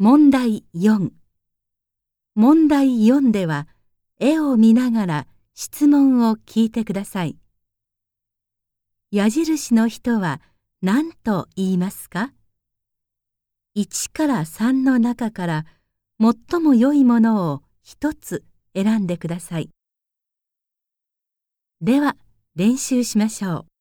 問題4問題4では絵を見ながら質問を聞いてください。矢印の人は何と言いますか ?1 から3の中から最も良いものを1つ選んでください。では練習しましょう。